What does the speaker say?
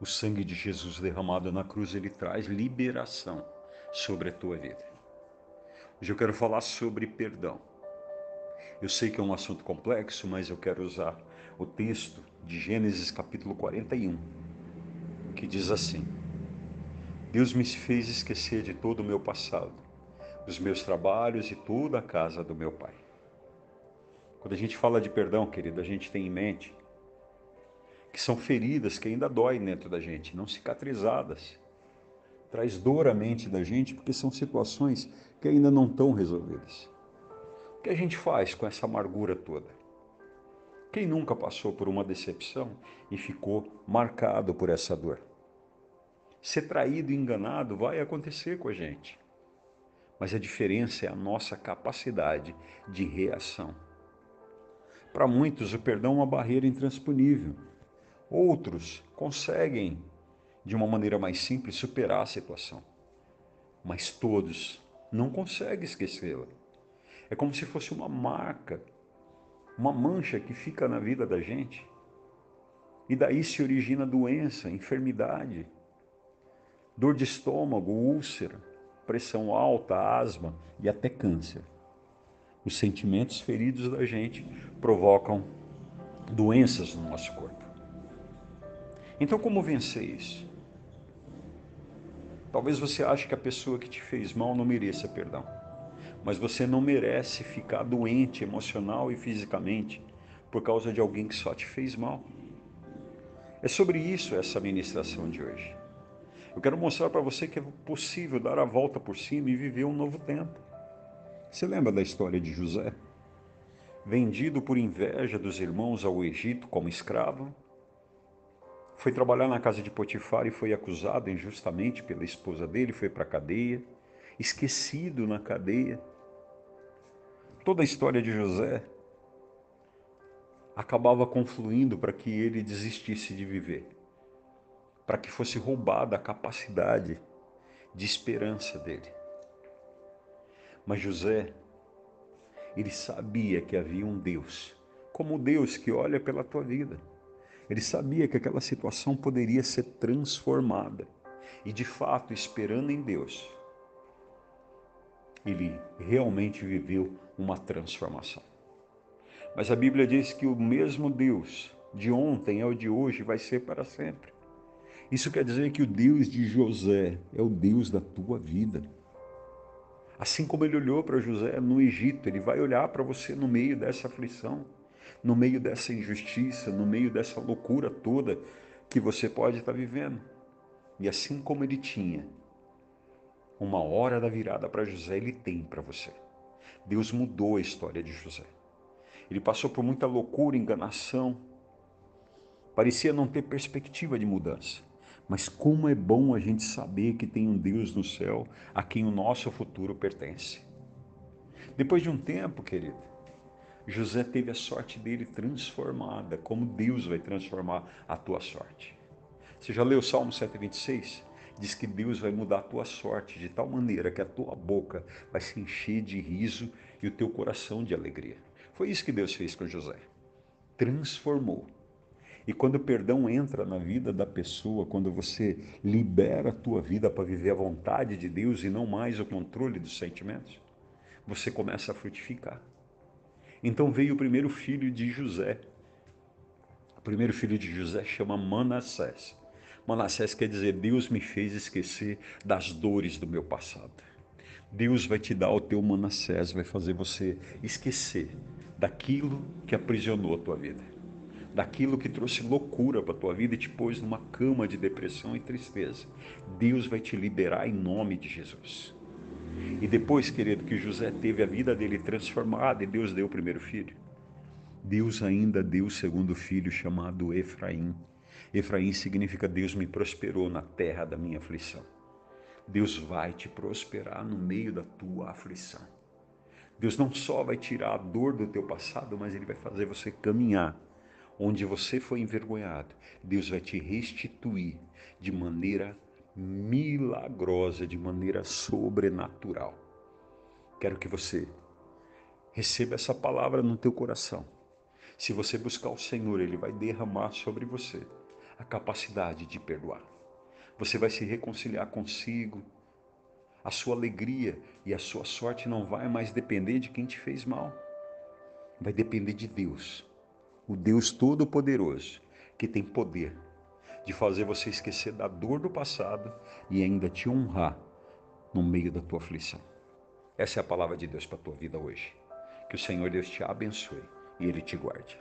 O sangue de Jesus derramado na cruz, ele traz liberação sobre a tua vida. Hoje eu quero falar sobre perdão. Eu sei que é um assunto complexo, mas eu quero usar o texto de Gênesis capítulo 41, que diz assim: Deus me fez esquecer de todo o meu passado, dos meus trabalhos e toda a casa do meu pai. Quando a gente fala de perdão, querido, a gente tem em mente que são feridas que ainda doem dentro da gente, não cicatrizadas. Traz dor à mente da gente porque são situações que ainda não estão resolvidas. O que a gente faz com essa amargura toda? Quem nunca passou por uma decepção e ficou marcado por essa dor? Ser traído e enganado vai acontecer com a gente. Mas a diferença é a nossa capacidade de reação. Para muitos, o perdão é uma barreira intransponível. Outros conseguem, de uma maneira mais simples, superar a situação. Mas todos não conseguem esquecê-la. É como se fosse uma marca, uma mancha que fica na vida da gente. E daí se origina doença, enfermidade, dor de estômago, úlcera, pressão alta, asma e até câncer. Os sentimentos feridos da gente provocam doenças no nosso corpo. Então, como vencer isso? Talvez você ache que a pessoa que te fez mal não mereça perdão, mas você não merece ficar doente emocional e fisicamente por causa de alguém que só te fez mal. É sobre isso essa ministração de hoje. Eu quero mostrar para você que é possível dar a volta por cima e viver um novo tempo. Você lembra da história de José? Vendido por inveja dos irmãos ao Egito como escravo, foi trabalhar na casa de Potifar e foi acusado injustamente pela esposa dele, foi para a cadeia, esquecido na cadeia. Toda a história de José acabava confluindo para que ele desistisse de viver, para que fosse roubada a capacidade de esperança dele. Mas José, ele sabia que havia um Deus, como o Deus que olha pela tua vida ele sabia que aquela situação poderia ser transformada. E de fato, esperando em Deus, ele realmente viveu uma transformação. Mas a Bíblia diz que o mesmo Deus de ontem é o de hoje vai ser para sempre. Isso quer dizer que o Deus de José é o Deus da tua vida. Assim como ele olhou para José no Egito, ele vai olhar para você no meio dessa aflição no meio dessa injustiça, no meio dessa loucura toda que você pode estar vivendo. E assim como ele tinha uma hora da virada para José, ele tem para você. Deus mudou a história de José. Ele passou por muita loucura, enganação. Parecia não ter perspectiva de mudança. Mas como é bom a gente saber que tem um Deus no céu a quem o nosso futuro pertence. Depois de um tempo, querido, José teve a sorte dele transformada, como Deus vai transformar a tua sorte. Você já leu o Salmo 126? Diz que Deus vai mudar a tua sorte de tal maneira que a tua boca vai se encher de riso e o teu coração de alegria. Foi isso que Deus fez com José. Transformou. E quando o perdão entra na vida da pessoa, quando você libera a tua vida para viver a vontade de Deus e não mais o controle dos sentimentos, você começa a frutificar. Então veio o primeiro filho de José. O primeiro filho de José chama Manassés. Manassés quer dizer: Deus me fez esquecer das dores do meu passado. Deus vai te dar o teu Manassés, vai fazer você esquecer daquilo que aprisionou a tua vida, daquilo que trouxe loucura para a tua vida e te pôs numa cama de depressão e tristeza. Deus vai te liberar em nome de Jesus. E depois, querido, que José teve a vida dele transformada e Deus deu o primeiro filho, Deus ainda deu o segundo filho chamado Efraim. Efraim significa Deus me prosperou na terra da minha aflição. Deus vai te prosperar no meio da tua aflição. Deus não só vai tirar a dor do teu passado, mas ele vai fazer você caminhar onde você foi envergonhado. Deus vai te restituir de maneira milagrosa, de maneira sobrenatural. Quero que você receba essa palavra no teu coração. Se você buscar o Senhor, Ele vai derramar sobre você a capacidade de perdoar. Você vai se reconciliar consigo. A sua alegria e a sua sorte não vai mais depender de quem te fez mal. Vai depender de Deus, o Deus Todo-Poderoso, que tem poder de fazer você esquecer da dor do passado e ainda te honrar no meio da tua aflição. Essa é a palavra de Deus para a tua vida hoje. Que o Senhor Deus te abençoe e Ele te guarde.